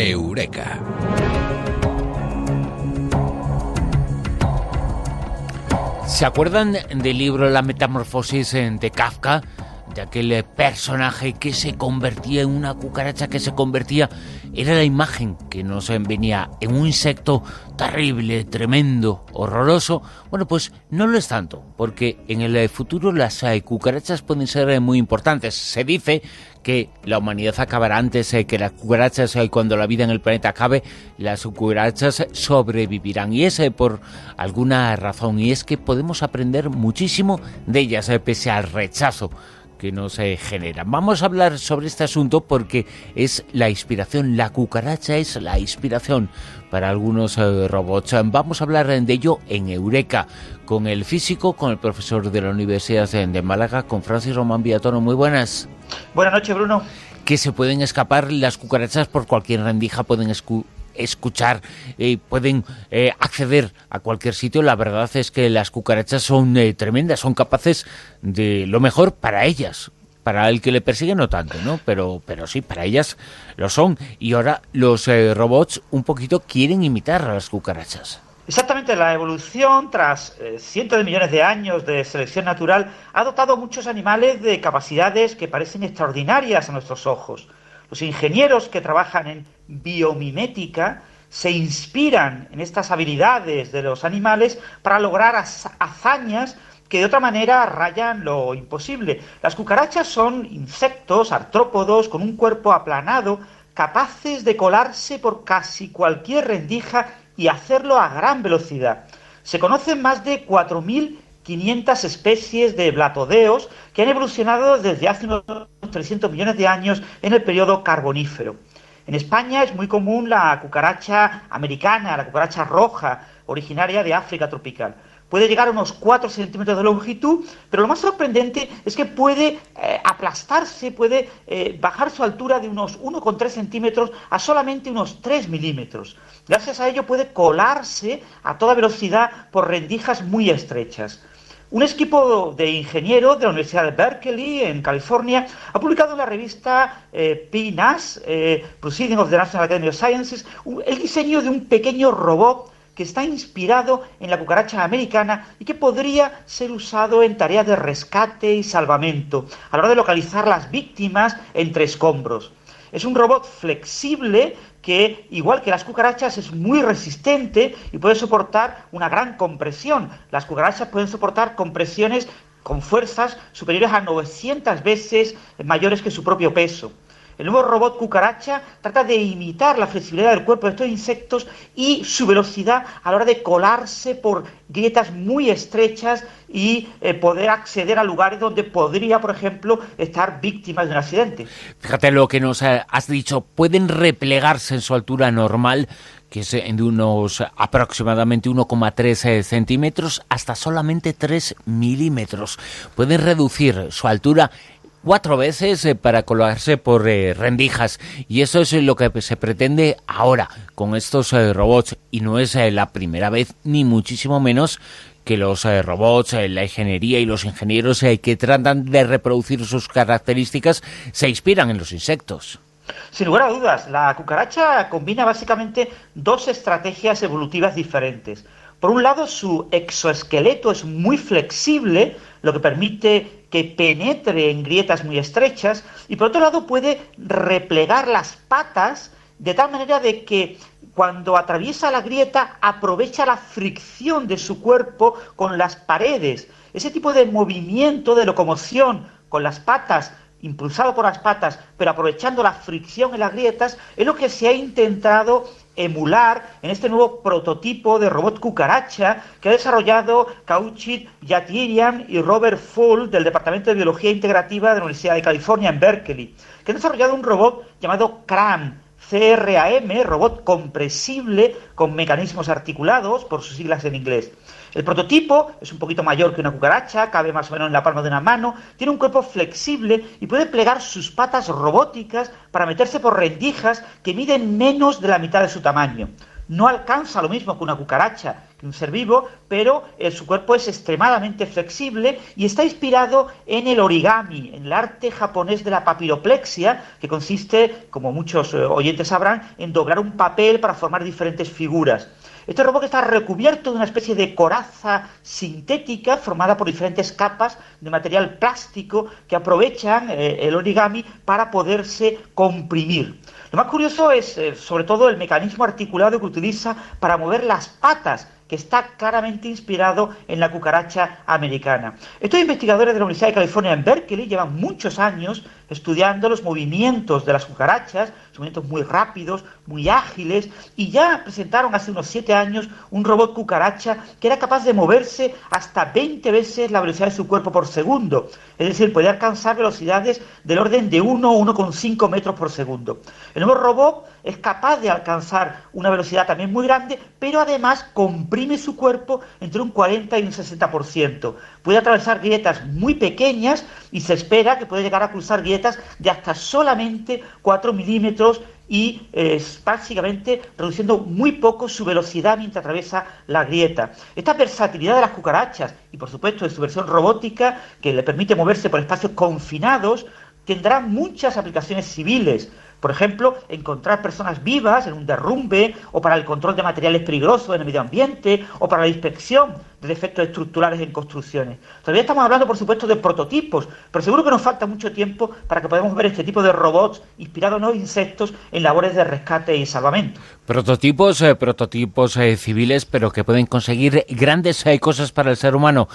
Eureka. ¿Se acuerdan del libro La Metamorfosis de Kafka? De aquel personaje que se convertía en una cucaracha que se convertía era la imagen que nos venía en un insecto terrible, tremendo, horroroso. Bueno, pues no lo es tanto, porque en el futuro las eh, cucarachas pueden ser eh, muy importantes. Se dice que la humanidad acabará antes eh, que las cucarachas y cuando la vida en el planeta acabe, las cucarachas sobrevivirán. Y es por alguna razón, y es que podemos aprender muchísimo de ellas, pese al rechazo que nos eh, generan. Vamos a hablar sobre este asunto porque es la inspiración, la cucaracha es la inspiración para algunos eh, robots. Vamos a hablar de ello en Eureka con el físico, con el profesor de la Universidad de Málaga, con Francis Román Villatono. Muy buenas. Buenas noches, Bruno. Que se pueden escapar las cucarachas por cualquier rendija, pueden escuchar, eh, pueden eh, acceder a cualquier sitio. La verdad es que las cucarachas son eh, tremendas, son capaces de lo mejor para ellas. Para el que le persigue no tanto, ¿no? Pero, pero sí, para ellas lo son. Y ahora los robots un poquito quieren imitar a las cucarachas. Exactamente, la evolución, tras cientos de millones de años de selección natural, ha dotado a muchos animales de capacidades que parecen extraordinarias a nuestros ojos. Los ingenieros que trabajan en biomimética se inspiran en estas habilidades de los animales para lograr hazañas que de otra manera rayan lo imposible. Las cucarachas son insectos artrópodos con un cuerpo aplanado, capaces de colarse por casi cualquier rendija y hacerlo a gran velocidad. Se conocen más de 4.500 especies de blatodeos que han evolucionado desde hace unos 300 millones de años en el periodo carbonífero. En España es muy común la cucaracha americana, la cucaracha roja, originaria de África tropical. Puede llegar a unos 4 centímetros de longitud, pero lo más sorprendente es que puede eh, aplastarse, puede eh, bajar su altura de unos 1,3 centímetros a solamente unos 3 milímetros. Gracias a ello puede colarse a toda velocidad por rendijas muy estrechas. Un equipo de ingenieros de la Universidad de Berkeley, en California, ha publicado en la revista eh, PNAS, eh, Proceeding of the National Academy of Sciences, el diseño de un pequeño robot que está inspirado en la cucaracha americana y que podría ser usado en tareas de rescate y salvamento, a la hora de localizar las víctimas entre escombros. Es un robot flexible que, igual que las cucarachas, es muy resistente y puede soportar una gran compresión. Las cucarachas pueden soportar compresiones con fuerzas superiores a 900 veces mayores que su propio peso. El nuevo robot cucaracha trata de imitar la flexibilidad del cuerpo de estos insectos y su velocidad a la hora de colarse por grietas muy estrechas y eh, poder acceder a lugares donde podría, por ejemplo, estar víctimas de un accidente. Fíjate lo que nos has dicho, pueden replegarse en su altura normal que es de unos aproximadamente 1,3 eh, centímetros hasta solamente 3 milímetros. Pueden reducir su altura cuatro veces eh, para colarse por eh, rendijas y eso es lo que se pretende ahora con estos eh, robots y no es la primera vez ni muchísimo menos que los robots, la ingeniería y los ingenieros que tratan de reproducir sus características se inspiran en los insectos. Sin lugar a dudas, la cucaracha combina básicamente dos estrategias evolutivas diferentes. Por un lado, su exoesqueleto es muy flexible, lo que permite que penetre en grietas muy estrechas, y por otro lado puede replegar las patas de tal manera de que cuando atraviesa la grieta aprovecha la fricción de su cuerpo con las paredes. Ese tipo de movimiento de locomoción con las patas impulsado por las patas, pero aprovechando la fricción en las grietas, es lo que se ha intentado emular en este nuevo prototipo de robot cucaracha que ha desarrollado Kauchit Yatirian y Robert Full del Departamento de Biología Integrativa de la Universidad de California en Berkeley, que han desarrollado un robot llamado CRAM, CRAM, robot compresible con mecanismos articulados, por sus siglas en inglés. El prototipo es un poquito mayor que una cucaracha, cabe más o menos en la palma de una mano, tiene un cuerpo flexible y puede plegar sus patas robóticas para meterse por rendijas que miden menos de la mitad de su tamaño. No alcanza lo mismo que una cucaracha, un ser vivo, pero eh, su cuerpo es extremadamente flexible y está inspirado en el origami, en el arte japonés de la papiroplexia, que consiste, como muchos eh, oyentes sabrán, en doblar un papel para formar diferentes figuras. Este robot está recubierto de una especie de coraza sintética formada por diferentes capas de material plástico que aprovechan eh, el origami para poderse comprimir. Lo más curioso es, sobre todo, el mecanismo articulado que utiliza para mover las patas que está claramente inspirado en la cucaracha americana. Estos investigadores de la Universidad de California en Berkeley llevan muchos años estudiando los movimientos de las cucarachas, movimientos muy rápidos, muy ágiles, y ya presentaron hace unos siete años un robot cucaracha que era capaz de moverse hasta 20 veces la velocidad de su cuerpo por segundo. Es decir, podía alcanzar velocidades del orden de 1 o 1,5 metros por segundo. El nuevo robot es capaz de alcanzar una velocidad también muy grande, pero además comprime su cuerpo entre un 40 y un 60%. Puede atravesar grietas muy pequeñas y se espera que puede llegar a cruzar grietas de hasta solamente 4 milímetros y eh, básicamente reduciendo muy poco su velocidad mientras atraviesa la grieta. Esta versatilidad de las cucarachas y por supuesto de su versión robótica que le permite moverse por espacios confinados tendrá muchas aplicaciones civiles. Por ejemplo, encontrar personas vivas en un derrumbe, o para el control de materiales peligrosos en el medio ambiente, o para la inspección de defectos estructurales en construcciones. Todavía estamos hablando, por supuesto, de prototipos, pero seguro que nos falta mucho tiempo para que podamos ver este tipo de robots inspirados en los insectos en labores de rescate y salvamento. Prototipos, eh, prototipos eh, civiles, pero que pueden conseguir grandes eh, cosas para el ser humano.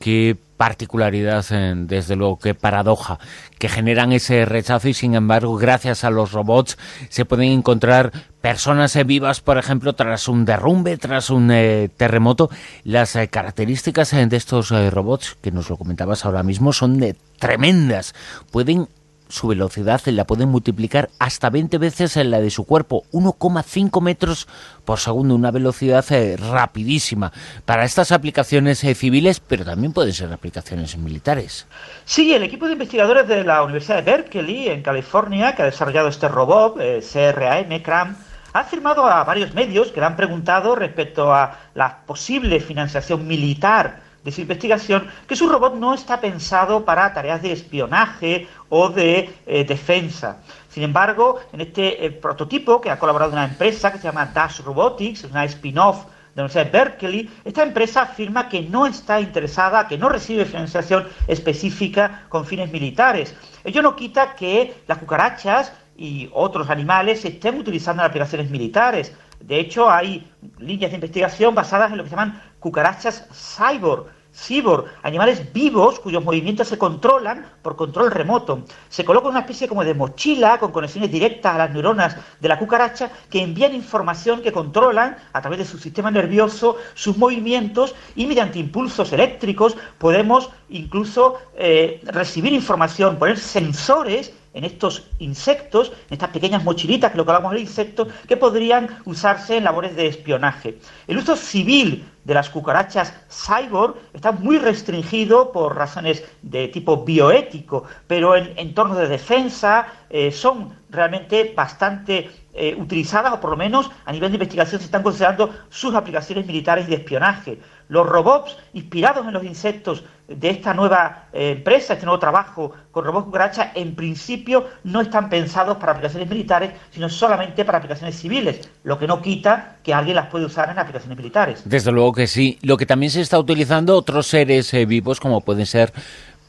Qué particularidad, desde luego, qué paradoja, que generan ese rechazo y sin embargo, gracias a los robots, se pueden encontrar personas vivas, por ejemplo, tras un derrumbe, tras un eh, terremoto. Las eh, características de estos eh, robots, que nos lo comentabas ahora mismo, son de tremendas. Pueden su velocidad la pueden multiplicar hasta 20 veces en la de su cuerpo, 1,5 metros por segundo, una velocidad eh, rapidísima para estas aplicaciones eh, civiles, pero también pueden ser aplicaciones militares. Sí, el equipo de investigadores de la Universidad de Berkeley, en California, que ha desarrollado este robot, eh, CRAM, CRAM, ha afirmado a varios medios que le han preguntado respecto a la posible financiación militar de su investigación que su robot no está pensado para tareas de espionaje o de eh, defensa. Sin embargo, en este eh, prototipo que ha colaborado una empresa que se llama Dash Robotics, una spin-off de la Universidad de Berkeley, esta empresa afirma que no está interesada, que no recibe financiación específica con fines militares. Ello no quita que las cucarachas y otros animales estén utilizando en aplicaciones militares. De hecho, hay líneas de investigación basadas en lo que se llaman cucarachas cyborg, cyborg, animales vivos cuyos movimientos se controlan por control remoto. Se coloca una especie como de mochila con conexiones directas a las neuronas de la cucaracha que envían información que controlan a través de su sistema nervioso sus movimientos y mediante impulsos eléctricos podemos incluso eh, recibir información, poner sensores en estos insectos, en estas pequeñas mochilitas que lo colocamos en insectos, que podrían usarse en labores de espionaje. El uso civil de las cucarachas cyborg está muy restringido por razones de tipo bioético, pero en entornos de defensa eh, son realmente bastante eh, utilizadas, o por lo menos a nivel de investigación se están considerando sus aplicaciones militares y de espionaje. Los robots inspirados en los insectos de esta nueva eh, empresa, este nuevo trabajo con robots cucaracha, en principio no están pensados para aplicaciones militares, sino solamente para aplicaciones civiles, lo que no quita que alguien las puede usar en aplicaciones militares. Desde luego que sí. Lo que también se está utilizando otros seres eh, vivos, como pueden ser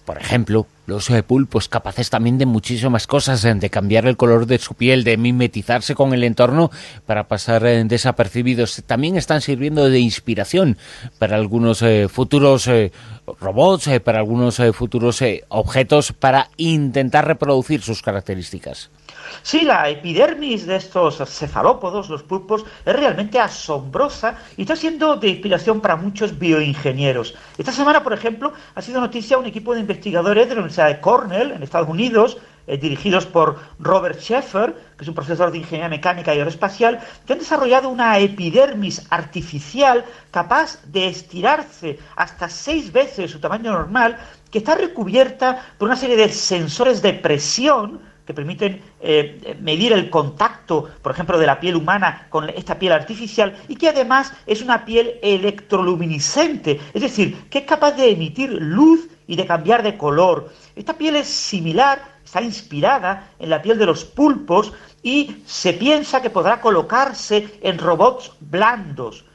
por ejemplo, los eh, pulpos capaces también de muchísimas cosas, de cambiar el color de su piel, de mimetizarse con el entorno para pasar eh, desapercibidos, también están sirviendo de inspiración para algunos eh, futuros robots, para algunos futuros objetos para intentar reproducir sus características. Sí, la epidermis de estos cefalópodos, los pulpos, es realmente asombrosa y está siendo de inspiración para muchos bioingenieros. Esta semana, por ejemplo, ha sido noticia un equipo de investigadores de la Universidad de Cornell, en Estados Unidos, eh, dirigidos por Robert Sheffer, que es un profesor de ingeniería mecánica y aeroespacial, que han desarrollado una epidermis artificial capaz de estirarse hasta seis veces su tamaño normal, que está recubierta por una serie de sensores de presión que permiten eh, medir el contacto, por ejemplo, de la piel humana con esta piel artificial y que además es una piel electroluminiscente, es decir, que es capaz de emitir luz y de cambiar de color. Esta piel es similar, está inspirada en la piel de los pulpos y se piensa que podrá colocarse en robots blandos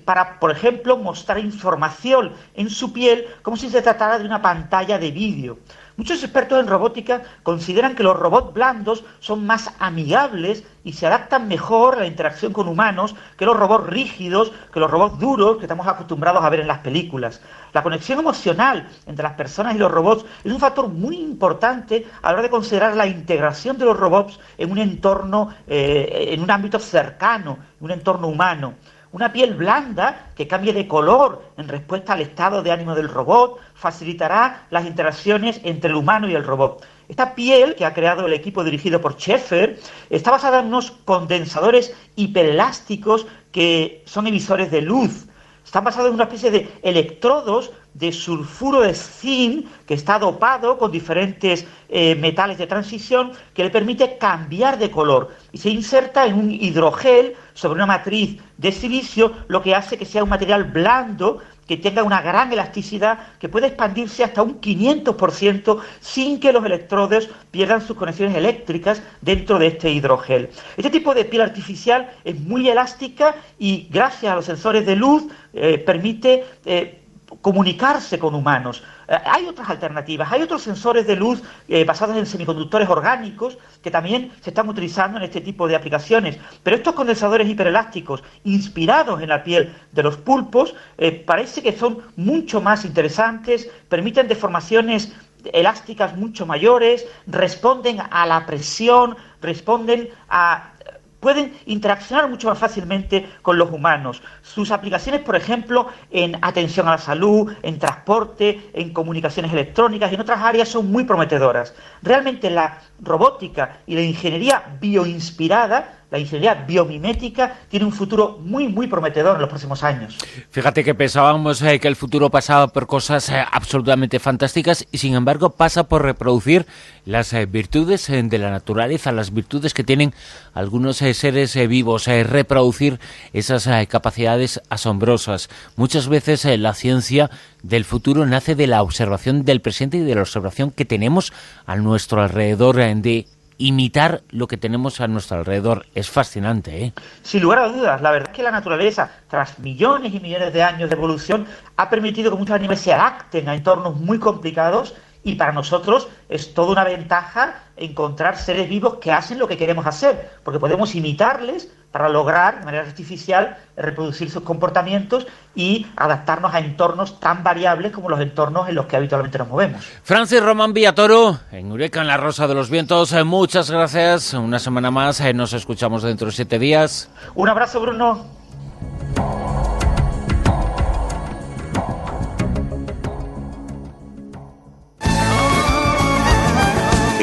para, por ejemplo, mostrar información en su piel como si se tratara de una pantalla de vídeo. Muchos expertos en robótica consideran que los robots blandos son más amigables y se adaptan mejor a la interacción con humanos que los robots rígidos, que los robots duros que estamos acostumbrados a ver en las películas. La conexión emocional entre las personas y los robots es un factor muy importante a la hora de considerar la integración de los robots en un entorno, eh, en un ámbito cercano, en un entorno humano. Una piel blanda que cambie de color en respuesta al estado de ánimo del robot facilitará las interacciones entre el humano y el robot. Esta piel que ha creado el equipo dirigido por Schaeffer está basada en unos condensadores hiperelásticos que son emisores de luz. Están basados en una especie de electrodos de sulfuro de zinc que está dopado con diferentes eh, metales de transición que le permite cambiar de color y se inserta en un hidrogel sobre una matriz de silicio, lo que hace que sea un material blando que tenga una gran elasticidad, que puede expandirse hasta un 500% sin que los electrodos pierdan sus conexiones eléctricas dentro de este hidrogel. Este tipo de piel artificial es muy elástica y gracias a los sensores de luz eh, permite eh, comunicarse con humanos. Eh, hay otras alternativas, hay otros sensores de luz eh, basados en semiconductores orgánicos que también se están utilizando en este tipo de aplicaciones. Pero estos condensadores hiperelásticos inspirados en la piel de los pulpos eh, parece que son mucho más interesantes, permiten deformaciones elásticas mucho mayores, responden a la presión, responden a pueden interaccionar mucho más fácilmente con los humanos. Sus aplicaciones, por ejemplo, en atención a la salud, en transporte, en comunicaciones electrónicas y en otras áreas son muy prometedoras. Realmente la robótica y la ingeniería bioinspirada la ingeniería biomimética tiene un futuro muy, muy prometedor en los próximos años. Fíjate que pensábamos eh, que el futuro pasaba por cosas eh, absolutamente fantásticas y sin embargo pasa por reproducir las eh, virtudes de la naturaleza, las virtudes que tienen algunos seres vivos, reproducir esas capacidades asombrosas. Muchas veces la ciencia del futuro nace de la observación del presente y de la observación que tenemos a nuestro alrededor de imitar lo que tenemos a nuestro alrededor. Es fascinante, ¿eh? Sin lugar a dudas, la verdad es que la naturaleza, tras millones y millones de años de evolución, ha permitido que muchos animales se adapten a entornos muy complicados y para nosotros es toda una ventaja encontrar seres vivos que hacen lo que queremos hacer, porque podemos imitarles para lograr de manera artificial reproducir sus comportamientos y adaptarnos a entornos tan variables como los entornos en los que habitualmente nos movemos. Francis Román Villatoro, en Eureka, en la Rosa de los Vientos, eh, muchas gracias. Una semana más, eh, nos escuchamos dentro de siete días. Un abrazo, Bruno.